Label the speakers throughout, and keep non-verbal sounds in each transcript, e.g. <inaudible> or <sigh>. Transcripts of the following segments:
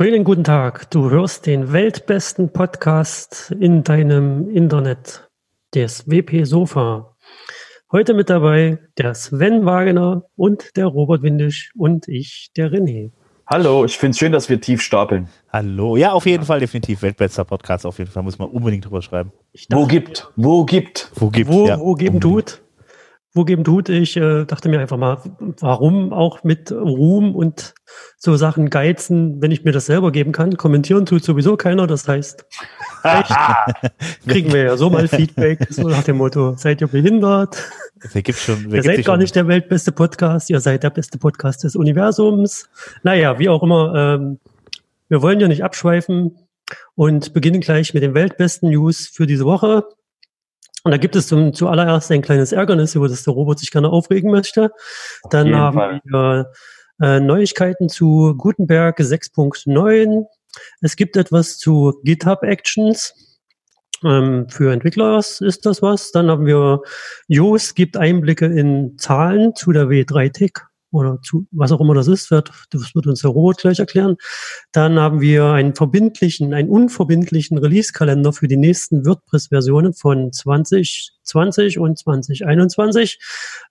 Speaker 1: Schönen guten Tag. Du hörst den weltbesten Podcast in deinem Internet, das WP Sofa. Heute mit dabei der Sven Wagener und der Robert Windisch und ich, der René.
Speaker 2: Hallo, ich finde es schön, dass wir tief stapeln.
Speaker 3: Hallo, ja, auf jeden Fall definitiv weltbester Podcast. Auf jeden Fall muss man unbedingt drüber schreiben.
Speaker 2: Dachte, wo gibt, wo gibt,
Speaker 1: wo gibt, wo, ja, wo geben tut wo geben tut. Ich äh, dachte mir einfach mal, warum auch mit Ruhm und so Sachen geizen, wenn ich mir das selber geben kann. Kommentieren tut sowieso keiner. Das heißt, <laughs> kriegen wir ja so mal Feedback, so nach dem Motto, seid ihr behindert?
Speaker 3: Wer gibt schon,
Speaker 1: wer ihr seid gar nicht der weltbeste Podcast, ihr seid der beste Podcast des Universums. Naja, wie auch immer, ähm, wir wollen ja nicht abschweifen und beginnen gleich mit den weltbesten News für diese Woche. Und da gibt es zum, zuallererst ein kleines Ärgernis, über das der Robot sich gerne aufregen möchte. Dann haben Fall. wir äh, Neuigkeiten zu Gutenberg 6.9. Es gibt etwas zu GitHub Actions. Ähm, für Entwickler ist das was. Dann haben wir Yoast gibt Einblicke in Zahlen zu der W3-Tick oder zu, was auch immer das ist, wird, das wird uns der Robot gleich erklären. Dann haben wir einen verbindlichen, einen unverbindlichen Release-Kalender für die nächsten WordPress-Versionen von 2020 und 2021.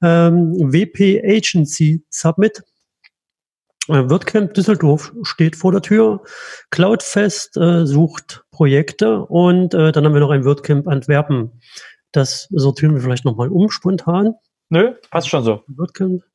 Speaker 1: Ähm, WP Agency Submit. Äh, WordCamp Düsseldorf steht vor der Tür. Cloudfest äh, sucht Projekte und äh, dann haben wir noch ein WordCamp Antwerpen. Das sortieren wir vielleicht nochmal um spontan.
Speaker 2: Nö, passt schon so.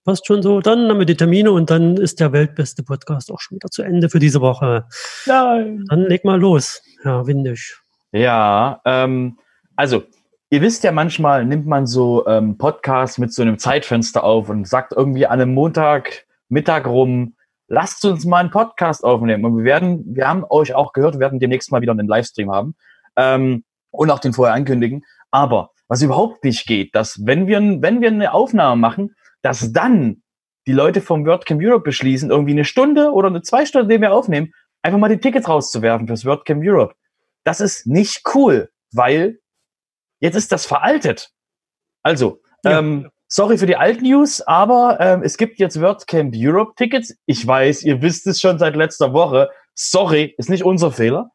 Speaker 1: Passt schon so. Dann haben wir die Termine und dann ist der weltbeste Podcast auch schon wieder zu Ende für diese Woche. Nein. Dann leg mal los, Herr Windisch.
Speaker 2: Ja, ähm, also ihr wisst ja, manchmal nimmt man so ähm, Podcasts mit so einem Zeitfenster auf und sagt irgendwie an einem Montag, Mittag rum, lasst uns mal einen Podcast aufnehmen. Und wir werden, wir haben euch auch gehört, wir werden demnächst mal wieder einen Livestream haben ähm, und auch den vorher ankündigen. Aber was überhaupt nicht geht, dass wenn wir, wenn wir eine Aufnahme machen, dass dann die Leute vom WordCamp Europe beschließen, irgendwie eine Stunde oder eine zwei Stunden, die wir aufnehmen, einfach mal die Tickets rauszuwerfen fürs WordCamp Europe. Das ist nicht cool, weil jetzt ist das veraltet. Also, ja. ähm, sorry für die alten News, aber ähm, es gibt jetzt WordCamp Europe Tickets. Ich weiß, ihr wisst es schon seit letzter Woche. Sorry, ist nicht unser Fehler.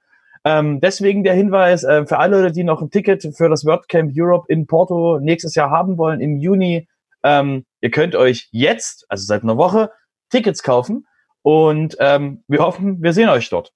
Speaker 2: Ähm, deswegen der Hinweis äh, für alle, die noch ein Ticket für das WordCamp Europe in Porto nächstes Jahr haben wollen, im Juni. Ähm, ihr könnt euch jetzt, also seit einer Woche, Tickets kaufen und ähm, wir hoffen, wir sehen euch dort.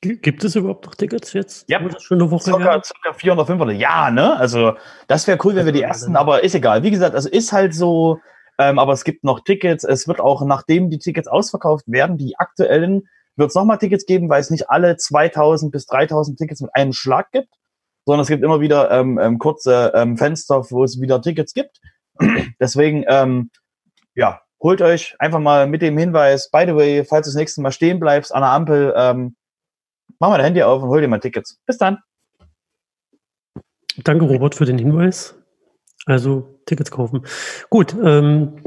Speaker 1: Gibt es überhaupt noch Tickets jetzt?
Speaker 2: Ja, schon eine Woche circa, circa 400, 500. Ja, ne? Also das wäre cool, wenn wir die ersten, aber ist egal. Wie gesagt, also ist halt so, ähm, aber es gibt noch Tickets. Es wird auch, nachdem die Tickets ausverkauft werden, die aktuellen wird es nochmal Tickets geben, weil es nicht alle 2000 bis 3000 Tickets mit einem Schlag gibt, sondern es gibt immer wieder ähm, ähm, kurze ähm, Fenster, wo es wieder Tickets gibt. <clears throat> Deswegen, ähm, ja, holt euch einfach mal mit dem Hinweis, by the way, falls du das nächste Mal stehen bleibst an der Ampel, ähm, mach mal dein Handy auf und hol dir mal Tickets. Bis dann.
Speaker 1: Danke, Robert, für den Hinweis. Also Tickets kaufen. Gut, ähm,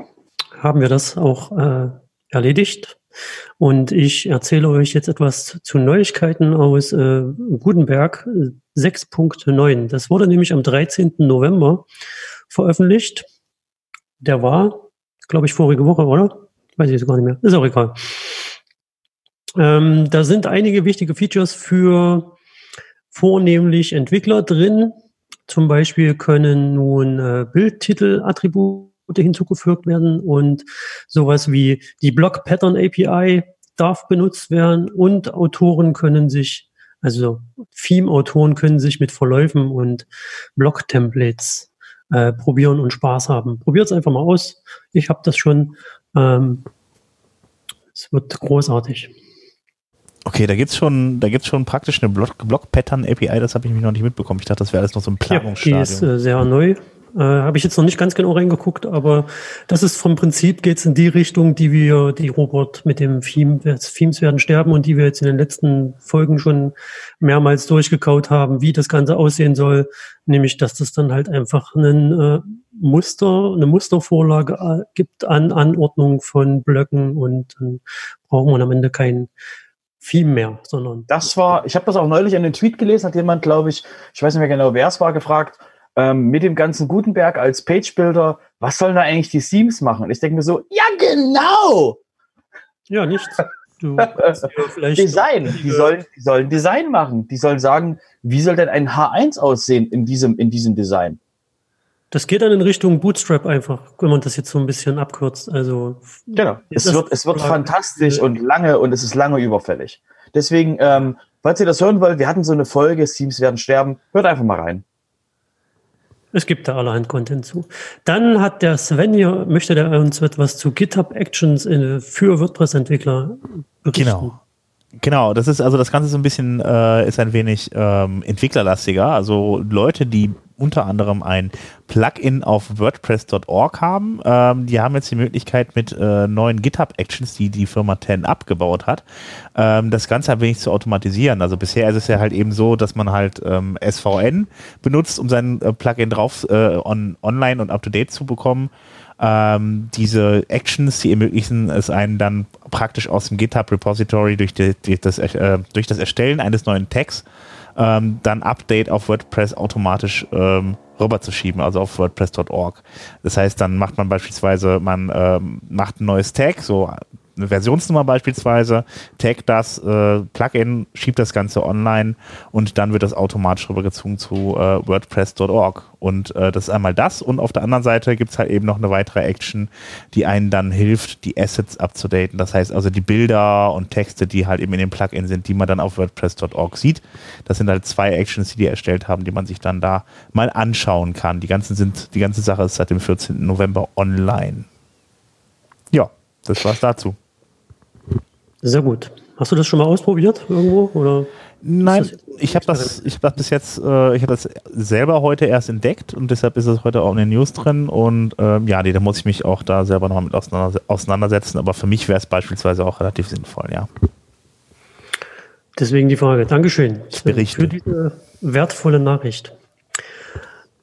Speaker 1: haben wir das auch äh, erledigt. Und ich erzähle euch jetzt etwas zu Neuigkeiten aus äh, Gutenberg 6.9. Das wurde nämlich am 13. November veröffentlicht. Der war, glaube ich, vorige Woche, oder? Weiß ich jetzt gar nicht mehr. Ist auch egal. Ähm, da sind einige wichtige Features für vornehmlich Entwickler drin. Zum Beispiel können nun äh, Bildtitel-Attribute hinzugefügt werden und sowas wie die Block Pattern API darf benutzt werden und Autoren können sich, also Theme-Autoren können sich mit Verläufen und Block-Templates äh, probieren und Spaß haben. Probiert es einfach mal aus. Ich habe das schon. Ähm, es wird großartig.
Speaker 3: Okay, da gibt's schon, da gibt's schon praktisch eine Block-Pattern-API, das habe ich mich noch nicht mitbekommen. Ich dachte, das wäre alles noch so ein Planungsstadium.
Speaker 1: Ja, die ist äh, sehr neu. Äh, Habe ich jetzt noch nicht ganz genau reingeguckt, aber das ist vom Prinzip geht's in die Richtung, die wir, die Robot mit dem Theme, Themes werden sterben und die wir jetzt in den letzten Folgen schon mehrmals durchgekaut haben, wie das Ganze aussehen soll. Nämlich, dass das dann halt einfach einen äh, Muster, eine Mustervorlage äh, gibt an Anordnung von Blöcken und dann braucht man am Ende kein Theme mehr, sondern.
Speaker 2: Das war, ich habe das auch neulich in den Tweet gelesen, hat jemand, glaube ich, ich weiß nicht mehr genau, wer es war, gefragt, ähm, mit dem ganzen Gutenberg als Page-Builder, was sollen da eigentlich die Themes machen? Und ich denke mir so, ja genau!
Speaker 1: Ja, nichts.
Speaker 2: Du <laughs> Design. Die sollen, die sollen Design machen. Die sollen sagen, wie soll denn ein H1 aussehen in diesem, in diesem Design?
Speaker 1: Das geht dann in Richtung Bootstrap einfach, wenn man das jetzt so ein bisschen abkürzt. Also
Speaker 2: genau. Es wird, es wird fantastisch und lange und es ist lange überfällig. Deswegen, ähm, falls ihr das hören wollt, wir hatten so eine Folge, Teams werden sterben, hört einfach mal rein.
Speaker 1: Es gibt da allerhand Content zu. Dann hat der Sven hier, möchte der uns etwas zu GitHub Actions in, für WordPress-Entwickler
Speaker 3: berichten. Genau. Genau, das ist also das Ganze so ein bisschen äh, ist ein wenig ähm, entwicklerlastiger. Also Leute, die unter anderem ein Plugin auf WordPress.org haben. Ähm, die haben jetzt die Möglichkeit mit äh, neuen GitHub-Actions, die die Firma 10 abgebaut hat, ähm, das Ganze ein wenig zu automatisieren. Also bisher ist es ja halt eben so, dass man halt ähm, SVN benutzt, um sein äh, Plugin drauf äh, on, online und up-to-date zu bekommen. Ähm, diese Actions, die ermöglichen es einen dann praktisch aus dem GitHub-Repository durch, die, äh, durch das Erstellen eines neuen Tags ähm, dann Update auf WordPress automatisch ähm, rüberzuschieben, also auf WordPress.org. Das heißt, dann macht man beispielsweise, man ähm, macht ein neues Tag, so eine Versionsnummer beispielsweise, tag das äh, Plugin, schiebt das Ganze online und dann wird das automatisch rübergezogen zu äh, WordPress.org. Und äh, das ist einmal das und auf der anderen Seite gibt es halt eben noch eine weitere Action, die einen dann hilft, die Assets abzudaten. Das heißt also die Bilder und Texte, die halt eben in dem Plugin sind, die man dann auf WordPress.org sieht. Das sind halt zwei Actions, die die erstellt haben, die man sich dann da mal anschauen kann. Die ganzen sind, die ganze Sache ist seit dem 14. November online. Ja, das war's dazu.
Speaker 1: Sehr gut. Hast du das schon mal ausprobiert irgendwo? Oder
Speaker 3: Nein, ich habe das, ich hab das bis jetzt, äh, ich habe das selber heute erst entdeckt und deshalb ist es heute auch in den News drin und ähm, ja, nee, da muss ich mich auch da selber noch mit auseinandersetzen, aber für mich wäre es beispielsweise auch relativ sinnvoll, ja.
Speaker 1: Deswegen die Frage. Dankeschön
Speaker 3: Berichte.
Speaker 1: für diese wertvolle Nachricht.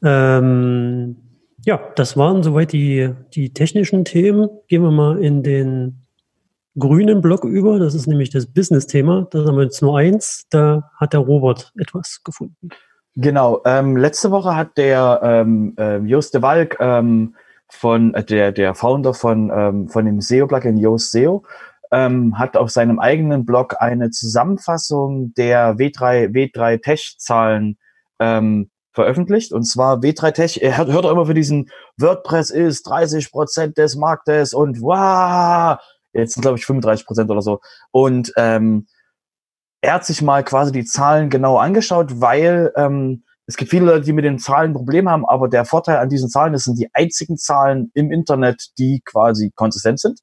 Speaker 1: Ähm, ja, das waren soweit die, die technischen Themen. Gehen wir mal in den grünen Block über. Das ist nämlich das Business-Thema. Da haben wir jetzt nur eins. Da hat der Robert etwas gefunden.
Speaker 2: Genau. Ähm, letzte Woche hat der ähm, äh, Jost de Walk ähm, von äh, der der Founder von ähm, von dem SEO-Plugin Yoast SEO ähm, hat auf seinem eigenen Blog eine Zusammenfassung der W3 W3 Tech-Zahlen ähm, veröffentlicht. Und zwar W3 Tech, er hört, hört immer für diesen WordPress ist 30 Prozent des Marktes und wow, Jetzt sind, glaube ich, 35 Prozent oder so. Und ähm, er hat sich mal quasi die Zahlen genau angeschaut, weil ähm, es gibt viele Leute, die mit den Zahlen Probleme haben, aber der Vorteil an diesen Zahlen, das sind die einzigen Zahlen im Internet, die quasi konsistent sind.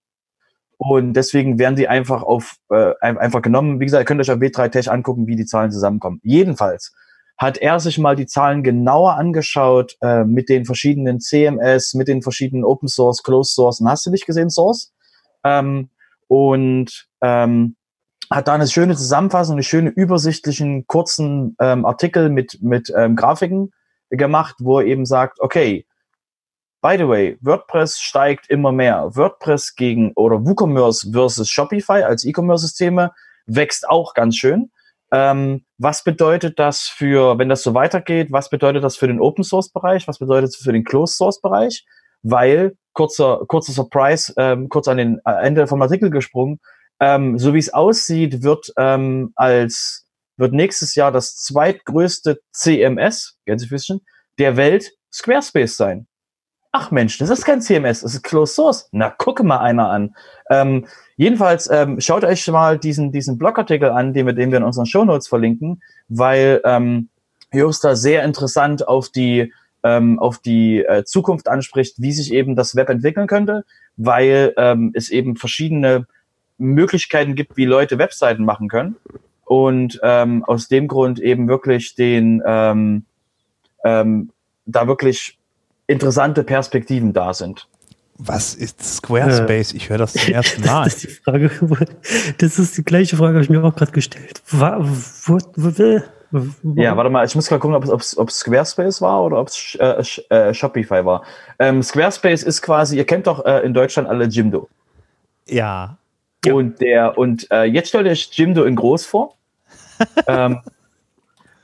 Speaker 2: Und deswegen werden die einfach auf äh, einfach genommen. Wie gesagt, ihr könnt euch auf W3 Tech angucken, wie die Zahlen zusammenkommen. Jedenfalls hat er sich mal die Zahlen genauer angeschaut äh, mit den verschiedenen CMS, mit den verschiedenen Open Source, Closed Source und hast du nicht gesehen Source? Ähm, und ähm, hat da eine schöne Zusammenfassung, eine schöne übersichtlichen kurzen ähm, Artikel mit mit ähm, Grafiken gemacht, wo er eben sagt, okay, by the way, WordPress steigt immer mehr. WordPress gegen oder WooCommerce versus Shopify als E-Commerce-Systeme wächst auch ganz schön. Ähm, was bedeutet das für, wenn das so weitergeht, was bedeutet das für den Open Source Bereich? Was bedeutet das für den Closed Source Bereich? Weil kurzer, kurzer Surprise, ähm, kurz an den äh, Ende vom Artikel gesprungen. Ähm, so wie es aussieht, wird ähm, als wird nächstes Jahr das zweitgrößte CMS, Gänsefüßchen, der Welt Squarespace sein. Ach Mensch, das ist kein CMS, das ist Closed Source. Na, gucke mal einer an. Ähm, jedenfalls ähm, schaut euch mal diesen, diesen Blogartikel an, den wir, den wir in unseren Show Notes verlinken, weil ähm, Jost da sehr interessant auf die ähm, auf die äh, Zukunft anspricht, wie sich eben das Web entwickeln könnte, weil ähm, es eben verschiedene Möglichkeiten gibt, wie Leute Webseiten machen können. Und ähm, aus dem Grund eben wirklich den ähm, ähm, da wirklich interessante Perspektiven da sind.
Speaker 3: Was ist Squarespace? Ich höre das zum <laughs> ersten Mal.
Speaker 1: das, ist die Frage, das ist die gleiche Frage, habe ich mir auch gerade gestellt. Wo, wo, wo,
Speaker 2: ja, warte mal, ich muss gerade gucken, ob es ob Squarespace war oder ob es äh, äh, Shopify war. Ähm, Squarespace ist quasi, ihr kennt doch äh, in Deutschland alle Jimdo.
Speaker 3: Ja.
Speaker 2: Und der, und äh, jetzt stellt euch Jimdo in groß vor. <laughs> ähm,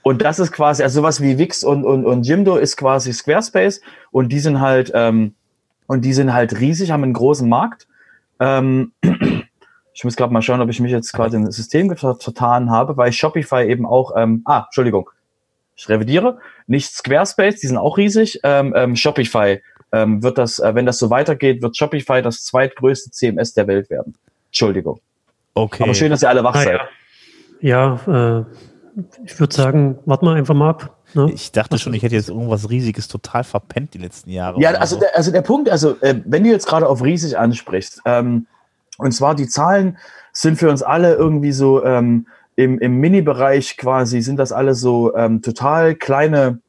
Speaker 2: und das ist quasi, also sowas wie Wix und, und, und Jimdo ist quasi Squarespace und die sind halt, ähm, und die sind halt riesig, haben einen großen Markt. Ähm, Ich muss gerade mal schauen, ob ich mich jetzt quasi in das System vertan habe, weil Shopify eben auch, ähm, ah, Entschuldigung, ich revidiere, nicht Squarespace, die sind auch riesig, ähm, ähm, Shopify ähm, wird das, äh, wenn das so weitergeht, wird Shopify das zweitgrößte CMS der Welt werden. Entschuldigung.
Speaker 3: Okay.
Speaker 2: Aber schön, dass ihr alle wach seid.
Speaker 1: Ja, ja äh, ich würde sagen, warten wir einfach mal ab.
Speaker 3: Ne? Ich dachte schon, ich hätte jetzt irgendwas Riesiges total verpennt die letzten Jahre.
Speaker 2: Ja, also, so. der, also der Punkt, also äh, wenn du jetzt gerade auf riesig ansprichst, ähm, und zwar die Zahlen sind für uns alle irgendwie so ähm, im, im Mini-Bereich quasi, sind das alle so ähm, total kleine,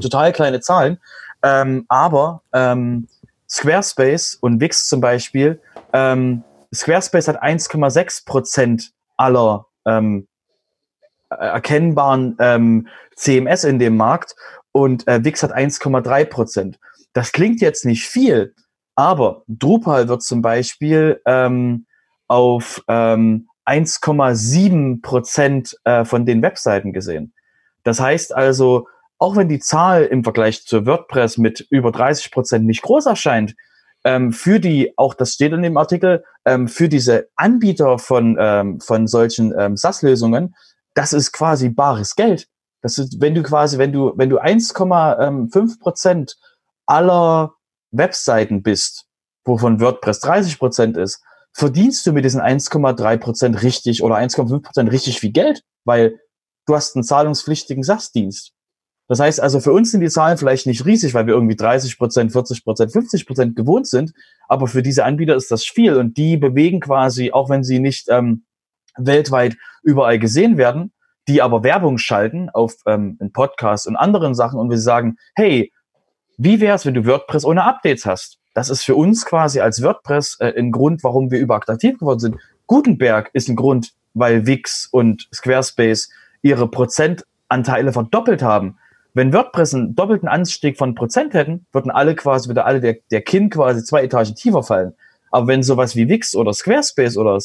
Speaker 2: total kleine Zahlen. Ähm, aber ähm, Squarespace und Wix zum Beispiel, ähm, Squarespace hat 1,6 Prozent aller ähm, erkennbaren ähm, CMS in dem Markt und äh, Wix hat 1,3 Prozent. Das klingt jetzt nicht viel, aber Drupal wird zum Beispiel ähm, auf ähm, 1,7 Prozent äh, von den Webseiten gesehen. Das heißt also, auch wenn die Zahl im Vergleich zu WordPress mit über 30 Prozent nicht groß erscheint, ähm, für die, auch das steht in dem Artikel, ähm, für diese Anbieter von, ähm, von solchen ähm, SaaS-Lösungen, das ist quasi bares Geld. Das ist, wenn du quasi, wenn du, wenn du 1,5 Prozent aller Webseiten bist, wovon WordPress 30 Prozent ist, verdienst du mit diesen 1,3 Prozent richtig oder 1,5 Prozent richtig viel Geld, weil du hast einen zahlungspflichtigen SaaS-Dienst. Das heißt also, für uns sind die Zahlen vielleicht nicht riesig, weil wir irgendwie 30 Prozent, 40 Prozent, 50 Prozent gewohnt sind. Aber für diese Anbieter ist das viel und die bewegen quasi, auch wenn sie nicht ähm, weltweit überall gesehen werden, die aber Werbung schalten auf ähm, in Podcasts und anderen Sachen und wir sagen, hey, wie wär's, wenn du WordPress ohne Updates hast? Das ist für uns quasi als WordPress äh, ein Grund, warum wir überhaupt aktiv geworden sind. Gutenberg ist ein Grund, weil Wix und Squarespace ihre Prozentanteile verdoppelt haben. Wenn WordPress einen doppelten Anstieg von Prozent hätten, würden alle quasi, wieder alle der, der Kinn quasi zwei Etagen tiefer fallen. Aber wenn sowas wie Wix oder Squarespace oder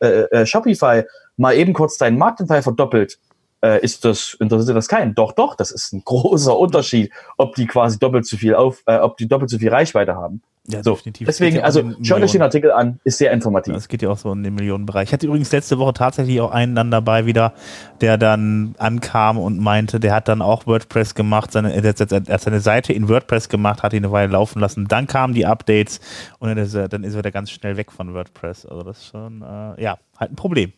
Speaker 2: äh, äh, Shopify mal eben kurz deinen Marktanteil verdoppelt, äh, ist das, interessiert das keinen. Doch, doch, das ist ein <laughs> großer Unterschied, ob die quasi doppelt so viel auf, äh, ob die doppelt so viel Reichweite haben. Ja, so. definitiv. Deswegen, also schaut euch den Artikel an, ist sehr informativ.
Speaker 3: Es geht ja auch so in den Millionenbereich. Ich hatte übrigens letzte Woche tatsächlich auch einen dann dabei wieder, der dann ankam und meinte, der hat dann auch WordPress gemacht, seine, er hat seine Seite in WordPress gemacht, hat ihn eine Weile laufen lassen. Dann kamen die Updates und dann ist er, dann ist er wieder ganz schnell weg von WordPress. Also das ist schon, äh, ja, halt ein Problem.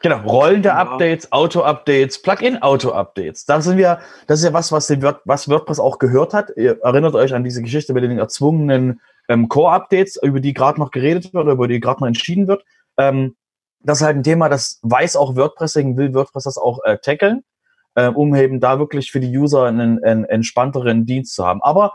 Speaker 2: Genau, rollende ja. Updates, Auto-Updates, Plugin-Auto-Updates. Da sind wir, das ist ja was, was, Word, was WordPress auch gehört hat. Ihr erinnert euch an diese Geschichte mit den erzwungenen ähm, Core-Updates, über die gerade noch geredet wird oder über die gerade noch entschieden wird. Ähm, das ist halt ein Thema, das weiß auch WordPress, deswegen will WordPress das auch äh, tackeln, äh, um eben da wirklich für die User einen, einen entspannteren Dienst zu haben. Aber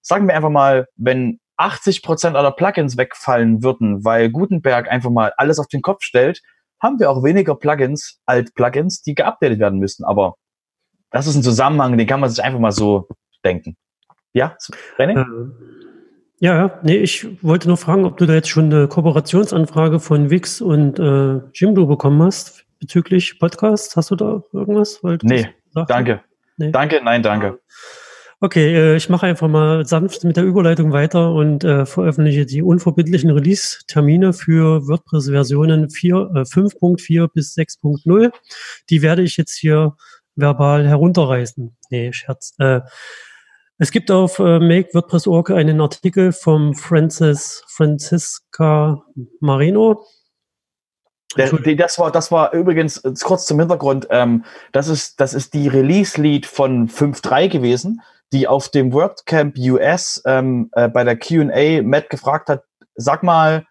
Speaker 2: sagen wir einfach mal, wenn 80 Prozent aller Plugins wegfallen würden, weil Gutenberg einfach mal alles auf den Kopf stellt, haben wir auch weniger Plugins, Alt-Plugins, die geupdatet werden müssen. Aber das ist ein Zusammenhang, den kann man sich einfach mal so denken. Ja,
Speaker 1: René? Äh, ja, ja, nee, ich wollte nur fragen, ob du da jetzt schon eine Kooperationsanfrage von Wix und äh, Jimdo bekommen hast bezüglich Podcasts. Hast du da irgendwas?
Speaker 2: nee, danke. Nee. Danke, nein, danke.
Speaker 1: Okay, äh, ich mache einfach mal sanft mit der Überleitung weiter und äh, veröffentliche die unverbindlichen Release-Termine für WordPress-Versionen 5.4 äh, bis 6.0. Die werde ich jetzt hier verbal herunterreißen. Nee, Scherz. Äh, es gibt auf äh, make.wordpress.org einen Artikel vom Francis, Francisca Marino.
Speaker 2: Das war, das war übrigens kurz zum Hintergrund. Ähm, das ist, das ist die Release-Lead von 5.3 gewesen, die auf dem WordCamp US ähm, äh, bei der Q&A Matt gefragt hat, sag mal,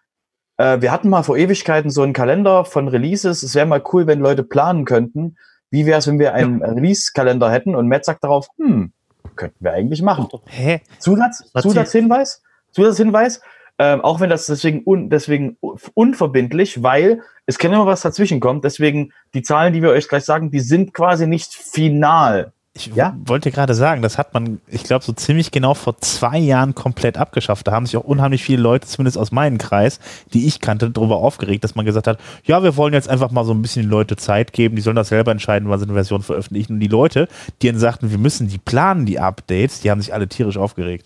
Speaker 2: äh, wir hatten mal vor Ewigkeiten so einen Kalender von Releases. Es wäre mal cool, wenn Leute planen könnten. Wie wäre es, wenn wir einen ja. Release-Kalender hätten? Und Matt sagt darauf, hm, könnten wir eigentlich machen. Hä? Zusatz, Zusatzhinweis, Zusatzhinweis, ähm, auch wenn das deswegen, un, deswegen unverbindlich, weil es kann immer was dazwischen kommen. Deswegen die Zahlen, die wir euch gleich sagen, die sind quasi nicht final.
Speaker 3: Ich ja? wollte gerade sagen, das hat man, ich glaube, so ziemlich genau vor zwei Jahren komplett abgeschafft. Da haben sich auch unheimlich viele Leute, zumindest aus meinem Kreis, die ich kannte, darüber aufgeregt, dass man gesagt hat, ja, wir wollen jetzt einfach mal so ein bisschen den Leuten Zeit geben, die sollen das selber entscheiden, wann sie eine Version veröffentlichen. Und die Leute, die dann sagten, wir müssen die planen, die Updates, die haben sich alle tierisch aufgeregt.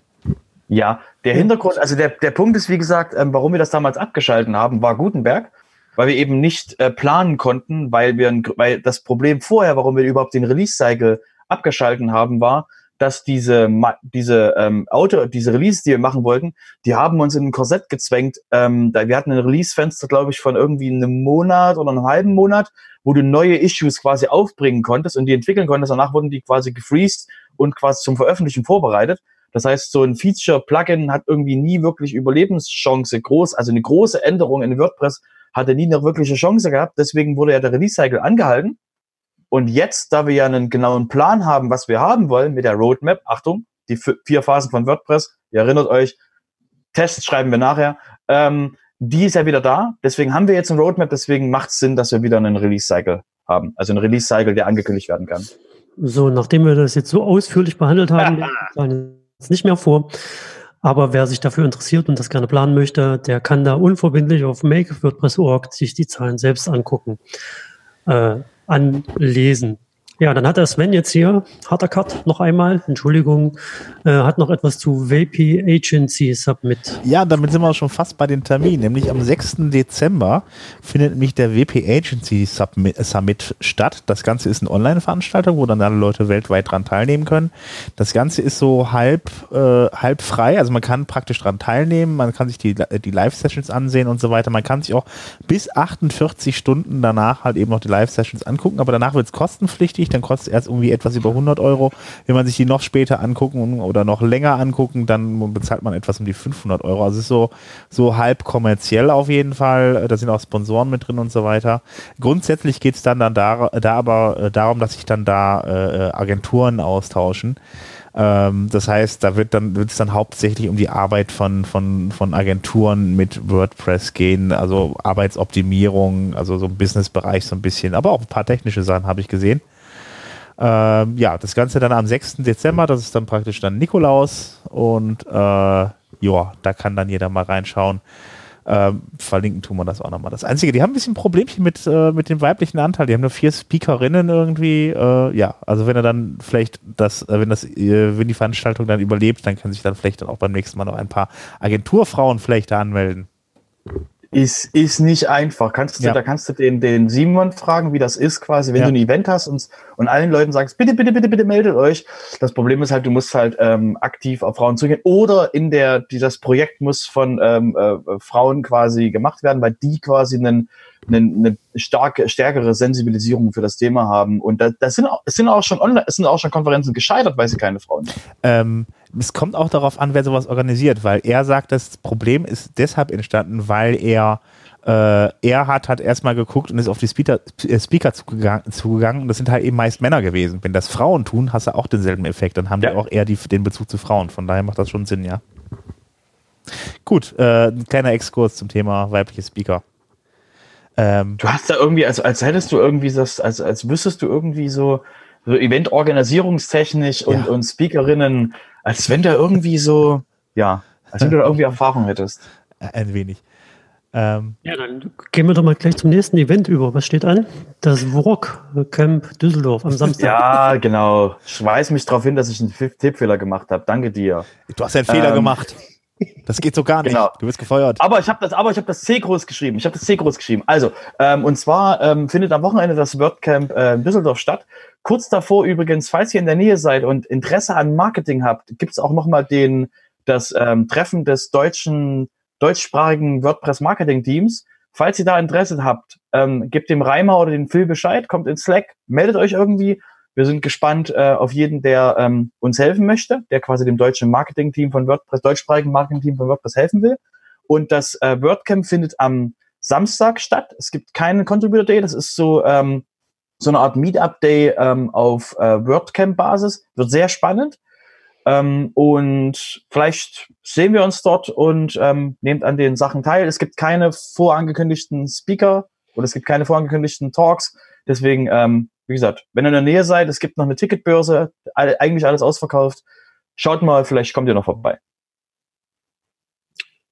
Speaker 2: Ja, der Hintergrund, also der, der Punkt ist, wie gesagt, ähm, warum wir das damals abgeschalten haben, war Gutenberg. weil wir eben nicht äh, planen konnten, weil wir, weil das Problem vorher, warum wir überhaupt den Release-Cycle abgeschalten haben, war, dass diese, diese ähm, Auto, diese Release, die wir machen wollten, die haben uns in ein Korsett gezwängt. Ähm, da, wir hatten ein Release-Fenster, glaube ich, von irgendwie einem Monat oder einem halben Monat, wo du neue Issues quasi aufbringen konntest und die entwickeln konntest. Danach wurden die quasi gefreezed und quasi zum Veröffentlichen vorbereitet. Das heißt, so ein Feature-Plugin hat irgendwie nie wirklich Überlebenschance groß, also eine große Änderung in WordPress hatte nie eine wirkliche Chance gehabt. Deswegen wurde ja der Release-Cycle angehalten. Und jetzt, da wir ja einen genauen Plan haben, was wir haben wollen mit der Roadmap, Achtung, die vier Phasen von WordPress, ihr erinnert euch, Tests schreiben wir nachher, ähm, die ist ja wieder da. Deswegen haben wir jetzt ein Roadmap, deswegen macht es Sinn, dass wir wieder einen Release-Cycle haben. Also einen Release-Cycle, der angekündigt werden kann.
Speaker 1: So, nachdem wir das jetzt so ausführlich behandelt haben, jetzt nicht mehr vor. Aber wer sich dafür interessiert und das gerne planen möchte, der kann da unverbindlich auf make.wordpress.org sich die Zahlen selbst angucken. Äh, anlesen. Ja, dann hat der Sven jetzt hier, harter Cut, noch einmal, Entschuldigung, äh, hat noch etwas zu VP Agency Submit.
Speaker 3: Ja, damit sind wir schon fast bei den Terminen, nämlich am 6. Dezember findet nämlich der VP Agency Submit, Summit statt. Das Ganze ist eine Online-Veranstaltung, wo dann alle Leute weltweit dran teilnehmen können. Das Ganze ist so halb, äh, halb frei, also man kann praktisch dran teilnehmen, man kann sich die, die Live-Sessions ansehen und so weiter. Man kann sich auch bis 48 Stunden danach halt eben noch die Live-Sessions angucken, aber danach wird es kostenpflichtig günstig, dann kostet es erst irgendwie etwas über 100 Euro. Wenn man sich die noch später angucken oder noch länger angucken, dann bezahlt man etwas um die 500 Euro. Also es ist so, so halb kommerziell auf jeden Fall. Da sind auch Sponsoren mit drin und so weiter. Grundsätzlich geht es dann, dann da, da aber äh, darum, dass sich dann da äh, Agenturen austauschen ähm, das heißt, da wird dann wird es dann hauptsächlich um die Arbeit von, von, von Agenturen mit WordPress gehen, also Arbeitsoptimierung, also so im Businessbereich so ein bisschen, aber auch ein paar technische Sachen habe ich gesehen. Ähm, ja, das Ganze dann am 6. Dezember, das ist dann praktisch dann Nikolaus und äh, ja, da kann dann jeder mal reinschauen. Ähm, verlinken tun wir das auch nochmal. Das Einzige, die haben ein bisschen Problemchen mit, äh, mit dem weiblichen Anteil. Die haben nur vier Speakerinnen irgendwie. Äh, ja, also wenn er dann vielleicht das, äh, wenn das, äh, wenn die Veranstaltung dann überlebt, dann können sich dann vielleicht dann auch beim nächsten Mal noch ein paar Agenturfrauen vielleicht da anmelden.
Speaker 2: Ist, ist nicht einfach. Kannst du, ja. Da kannst du den, den Simon fragen, wie das ist, quasi, wenn ja. du ein Event hast und, und allen Leuten sagst, bitte, bitte, bitte, bitte meldet euch. Das Problem ist halt, du musst halt ähm, aktiv auf Frauen zugehen oder in der, die, das Projekt muss von ähm, äh, Frauen quasi gemacht werden, weil die quasi einen, einen, eine starke, stärkere Sensibilisierung für das Thema haben. Und da, das sind, auch, es sind auch schon online, es sind auch schon Konferenzen gescheitert, weil sie keine Frauen haben.
Speaker 3: Ähm, es kommt auch darauf an, wer sowas organisiert, weil er sagt, das Problem ist deshalb entstanden, weil er äh, er hat, hat erstmal geguckt und ist auf die Speaker, äh, Speaker zugegangen, zugegangen und das sind halt eben meist Männer gewesen. Wenn das Frauen tun, hast du auch denselben Effekt, dann haben ja. die auch eher die, den Bezug zu Frauen. Von daher macht das schon Sinn, ja. Gut, äh, ein kleiner Exkurs zum Thema weibliche Speaker.
Speaker 2: Ähm, du hast da irgendwie, also als hättest du irgendwie das, als, als wüsstest du irgendwie so, so Event-organisierungstechnisch und, ja. und Speakerinnen, als wenn du irgendwie so, ja, als wenn du da irgendwie Erfahrung hättest.
Speaker 3: Ein wenig.
Speaker 1: Ähm, ja, dann gehen wir doch mal gleich zum nächsten Event über. Was steht an? Das Wrock Camp Düsseldorf am Samstag.
Speaker 2: Ja, genau. Ich weiß mich darauf hin, dass ich einen Tippfehler gemacht habe. Danke dir.
Speaker 3: Du hast einen Fehler ähm, gemacht. Das geht so gar nicht. Genau.
Speaker 2: Du wirst gefeuert. Aber ich habe das, aber ich habe das C groß geschrieben. Ich habe das C groß geschrieben. Also, ähm, und zwar ähm, findet am Wochenende das WordCamp äh, Düsseldorf statt. Kurz davor übrigens, falls ihr in der Nähe seid und Interesse an Marketing habt, gibt es auch nochmal den das ähm, Treffen des deutschen deutschsprachigen WordPress Marketing Teams. Falls ihr da Interesse habt, ähm, gebt dem Reimer oder dem Phil Bescheid, kommt in Slack, meldet euch irgendwie wir sind gespannt äh, auf jeden, der ähm, uns helfen möchte, der quasi dem deutschen Marketing-Team von WordPress, deutschsprachigen Marketing-Team von WordPress helfen will. Und das äh, WordCamp findet am Samstag statt. Es gibt keinen Contributor Day, das ist so ähm, so eine Art Meetup Day ähm, auf äh, WordCamp Basis. Wird sehr spannend. Ähm, und vielleicht sehen wir uns dort und ähm, nehmt an den Sachen teil. Es gibt keine vorangekündigten Speaker oder es gibt keine vorangekündigten Talks. Deswegen ähm, wie gesagt, wenn ihr in der Nähe seid, es gibt noch eine Ticketbörse, eigentlich alles ausverkauft. Schaut mal, vielleicht kommt ihr noch vorbei.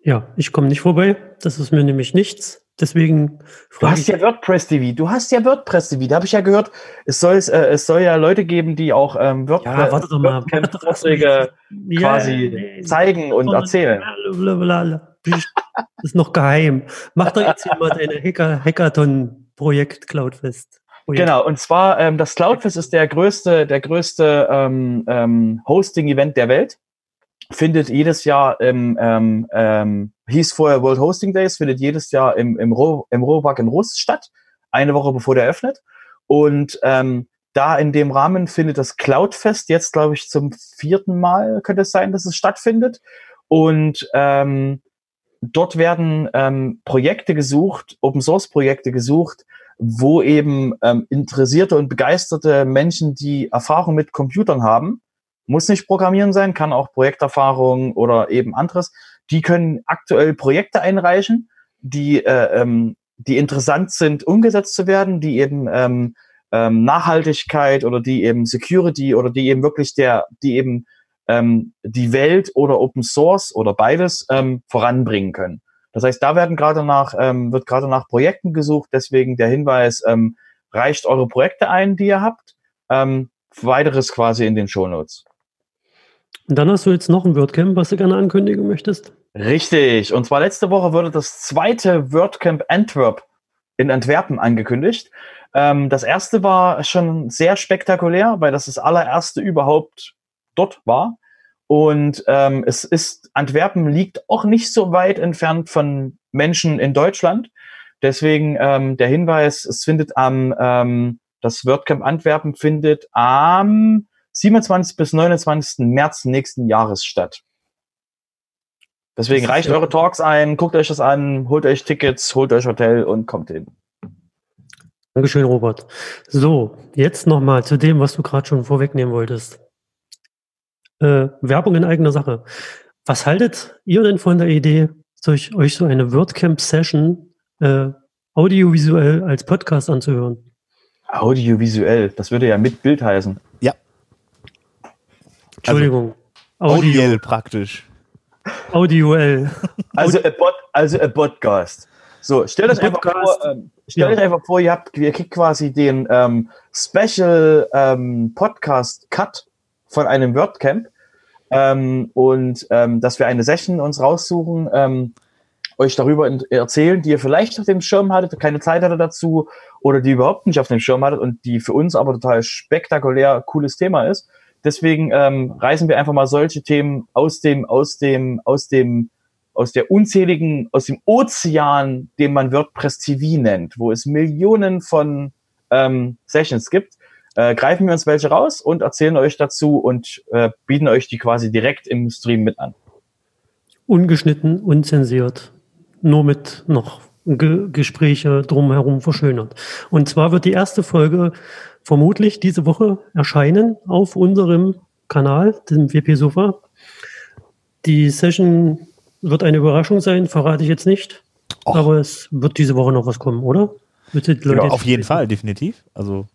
Speaker 1: Ja, ich komme nicht vorbei. Das ist mir nämlich nichts. Deswegen.
Speaker 2: Du hast ja WordPress TV. Du hast ja WordPress TV. Da habe ich ja gehört, es soll, äh, es soll ja Leute geben, die auch ähm, WordPress ja, warte doch mal. Vorträge quasi ja, zeigen und erzählen.
Speaker 1: ist noch geheim. Mach doch jetzt jemand eine Hacker Hackathon-Projekt Cloudfest.
Speaker 2: Projekt. Genau, und zwar ähm, das Cloudfest ist der größte, der größte ähm, ähm, Hosting-Event der Welt. Findet jedes Jahr im, ähm, ähm, hieß vorher World Hosting Days, findet jedes Jahr im, im, Ro im Rohrbach in Russ statt, eine Woche bevor der öffnet. Und ähm, da in dem Rahmen findet das Cloudfest jetzt, glaube ich, zum vierten Mal könnte es sein, dass es stattfindet. Und ähm, dort werden ähm, Projekte gesucht, Open Source Projekte gesucht, wo eben ähm, interessierte und begeisterte Menschen, die Erfahrung mit Computern haben, muss nicht Programmieren sein, kann auch Projekterfahrung oder eben anderes, die können aktuell Projekte einreichen, die, äh, ähm, die interessant sind, umgesetzt zu werden, die eben ähm, ähm, Nachhaltigkeit oder die eben Security oder die eben wirklich der, die eben ähm, die Welt oder Open Source oder beides ähm, voranbringen können. Das heißt, da werden gerade nach, ähm, wird gerade nach Projekten gesucht. Deswegen der Hinweis, ähm, reicht eure Projekte ein, die ihr habt. Ähm, weiteres quasi in den Shownotes.
Speaker 1: Und dann hast du jetzt noch ein WordCamp, was du gerne ankündigen möchtest.
Speaker 2: Richtig. Und zwar letzte Woche wurde das zweite WordCamp Antwerp in Antwerpen angekündigt. Ähm, das erste war schon sehr spektakulär, weil das das allererste überhaupt dort war. Und ähm, es ist, Antwerpen liegt auch nicht so weit entfernt von Menschen in Deutschland. Deswegen ähm, der Hinweis, es findet am, ähm, das WordCamp Antwerpen findet am 27. bis 29. März nächsten Jahres statt. Deswegen reicht eure Talks ein, guckt euch das an, holt euch Tickets, holt euch Hotel und kommt hin.
Speaker 1: Dankeschön, Robert. So, jetzt nochmal zu dem, was du gerade schon vorwegnehmen wolltest. Äh, Werbung in eigener Sache. Was haltet ihr denn von der Idee, durch euch so eine WordCamp-Session äh, audiovisuell als Podcast anzuhören?
Speaker 2: Audiovisuell, das würde ja mit Bild heißen.
Speaker 3: Ja.
Speaker 1: Entschuldigung.
Speaker 3: Also, Audio praktisch.
Speaker 1: Audioell.
Speaker 2: Also a, Pod, also a Podcast. So, stellt euch einfach vor, ähm, stellt ja. euch einfach vor, ihr habt, ihr kriegt quasi den ähm, Special ähm, Podcast Cut von einem WordCamp ähm, und ähm, dass wir eine Session uns raussuchen, ähm, euch darüber erzählen, die ihr vielleicht auf dem Schirm hattet, keine Zeit hatte dazu oder die überhaupt nicht auf dem Schirm hattet und die für uns aber total spektakulär cooles Thema ist. Deswegen ähm, reißen wir einfach mal solche Themen aus dem, aus dem, aus dem aus der unzähligen, aus dem Ozean, den man WordPress TV nennt, wo es Millionen von ähm, Sessions gibt, äh, greifen wir uns welche raus und erzählen euch dazu und äh, bieten euch die quasi direkt im Stream mit an.
Speaker 1: Ungeschnitten, unzensiert, nur mit noch Ge Gespräche drumherum verschönert. Und zwar wird die erste Folge vermutlich diese Woche erscheinen auf unserem Kanal, dem WP Sofa. Die Session wird eine Überraschung sein, verrate ich jetzt nicht. Och. Aber es wird diese Woche noch was kommen, oder?
Speaker 3: Ja, auf jeden Fall, definitiv. Also.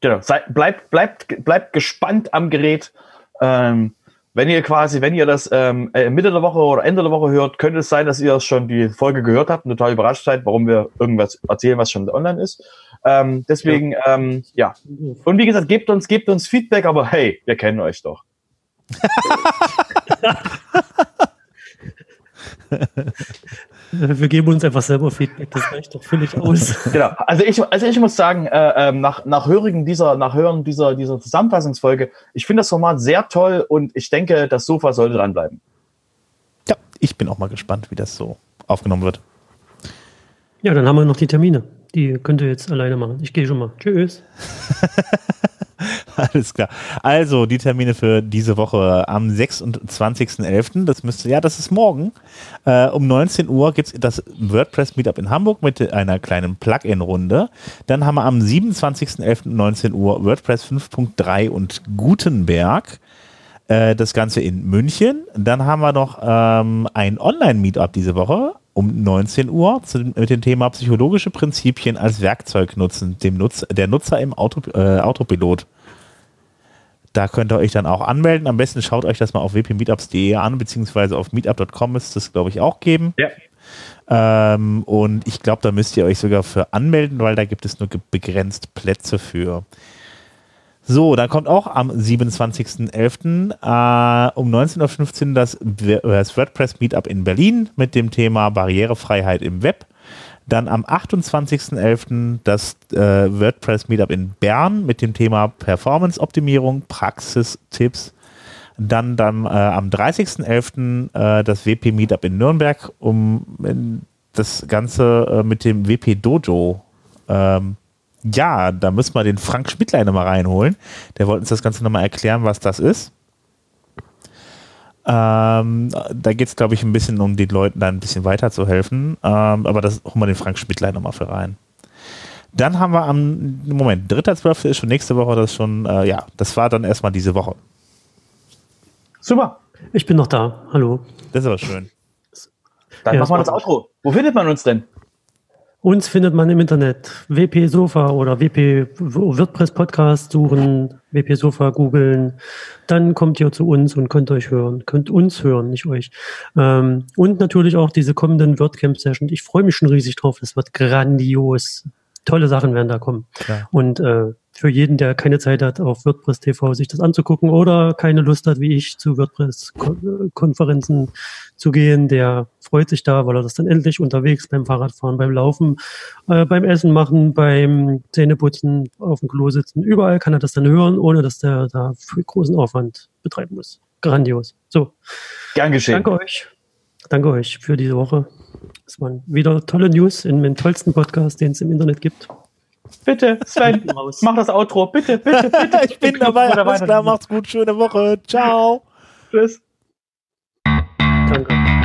Speaker 2: Genau. Seid, bleibt, bleibt, bleibt gespannt am Gerät. Ähm, wenn ihr quasi, wenn ihr das ähm, äh, Mitte der Woche oder Ende der Woche hört, könnte es sein, dass ihr schon die Folge gehört habt und total überrascht seid, warum wir irgendwas erzählen, was schon online ist. Ähm, deswegen, ja. Ähm, ja. Und wie gesagt, gebt uns, gebt uns Feedback, aber hey, wir kennen euch doch. <laughs>
Speaker 1: Wir geben uns einfach selber Feedback, das reicht doch völlig aus. <laughs>
Speaker 2: Genau. Also ich, also ich muss sagen, äh, ähm, nach, nach Hören dieser, nach Hören dieser, dieser Zusammenfassungsfolge, ich finde das Format sehr toll und ich denke, das Sofa sollte dranbleiben.
Speaker 3: Ja, ich bin auch mal gespannt, wie das so aufgenommen wird.
Speaker 1: Ja, dann haben wir noch die Termine. Die könnt ihr jetzt alleine machen. Ich gehe schon mal. Tschüss. <laughs> <laughs>
Speaker 3: Alles klar. Also, die Termine für diese Woche am 26.11. Das müsste, ja, das ist morgen. Äh, um 19 Uhr gibt es das WordPress Meetup in Hamburg mit einer kleinen Plugin-Runde. Dann haben wir am 27.11. 19 Uhr WordPress 5.3 und Gutenberg. Äh, das Ganze in München. Dann haben wir noch ähm, ein Online-Meetup diese Woche um 19 Uhr zu, mit dem Thema psychologische Prinzipien als Werkzeug nutzen, dem Nutz, der Nutzer im Auto, äh, Autopilot. Da könnt ihr euch dann auch anmelden. Am besten schaut euch das mal auf wpmeetups.de an, beziehungsweise auf meetup.com müsste es, glaube ich, auch geben. Ja. Ähm, und ich glaube, da müsst ihr euch sogar für anmelden, weil da gibt es nur begrenzt Plätze für. So, dann kommt auch am 27.11. Äh, um 19.15 Uhr das, das WordPress Meetup in Berlin mit dem Thema Barrierefreiheit im Web. Dann am 28.11. das äh, WordPress Meetup in Bern mit dem Thema Performance-Optimierung, Praxistipps. Dann, dann äh, am 30.11. Äh, das WP Meetup in Nürnberg, um das Ganze äh, mit dem WP Dojo ähm, ja, da müssen wir den Frank Schmidtlein mal reinholen. Der wollte uns das Ganze nochmal erklären, was das ist. Ähm, da geht es, glaube ich, ein bisschen um den Leuten da ein bisschen weiterzuhelfen. Ähm, aber das holen wir den Frank Schmidtlein nochmal für rein. Dann haben wir am, Moment, 3.12. ist schon nächste Woche, das ist schon, äh, ja, das war dann erstmal diese Woche.
Speaker 1: Super. Ich bin noch da. Hallo.
Speaker 3: Das ist aber schön.
Speaker 2: Dann ja, machen wir das Outro. Wo findet man uns denn?
Speaker 1: Uns findet man im Internet WP Sofa oder WP WordPress Podcast suchen, WP Sofa googeln. Dann kommt ihr zu uns und könnt euch hören, könnt uns hören, nicht euch. Ähm, und natürlich auch diese kommenden WordCamp Sessions. Ich freue mich schon riesig drauf. Das wird grandios. Tolle Sachen werden da kommen. Ja. Und äh, für jeden, der keine Zeit hat, auf WordPress TV sich das anzugucken oder keine Lust hat, wie ich, zu WordPress-Konferenzen zu gehen, der freut sich da, weil er das dann endlich unterwegs beim Fahrradfahren, beim Laufen, äh, beim Essen machen, beim Zähneputzen, auf dem Klo sitzen, überall kann er das dann hören, ohne dass der da viel großen Aufwand betreiben muss. Grandios. So.
Speaker 2: Gern geschehen.
Speaker 1: Danke euch. Danke euch für diese Woche. Es waren wieder tolle News in dem tollsten Podcast, den es im Internet gibt.
Speaker 2: Bitte, Sven, <laughs> mach das Outro. Bitte, bitte, bitte. <laughs>
Speaker 3: ich bin dabei. Alles klar, macht's gut. Schöne Woche. Ciao.
Speaker 2: Tschüss.
Speaker 1: Danke.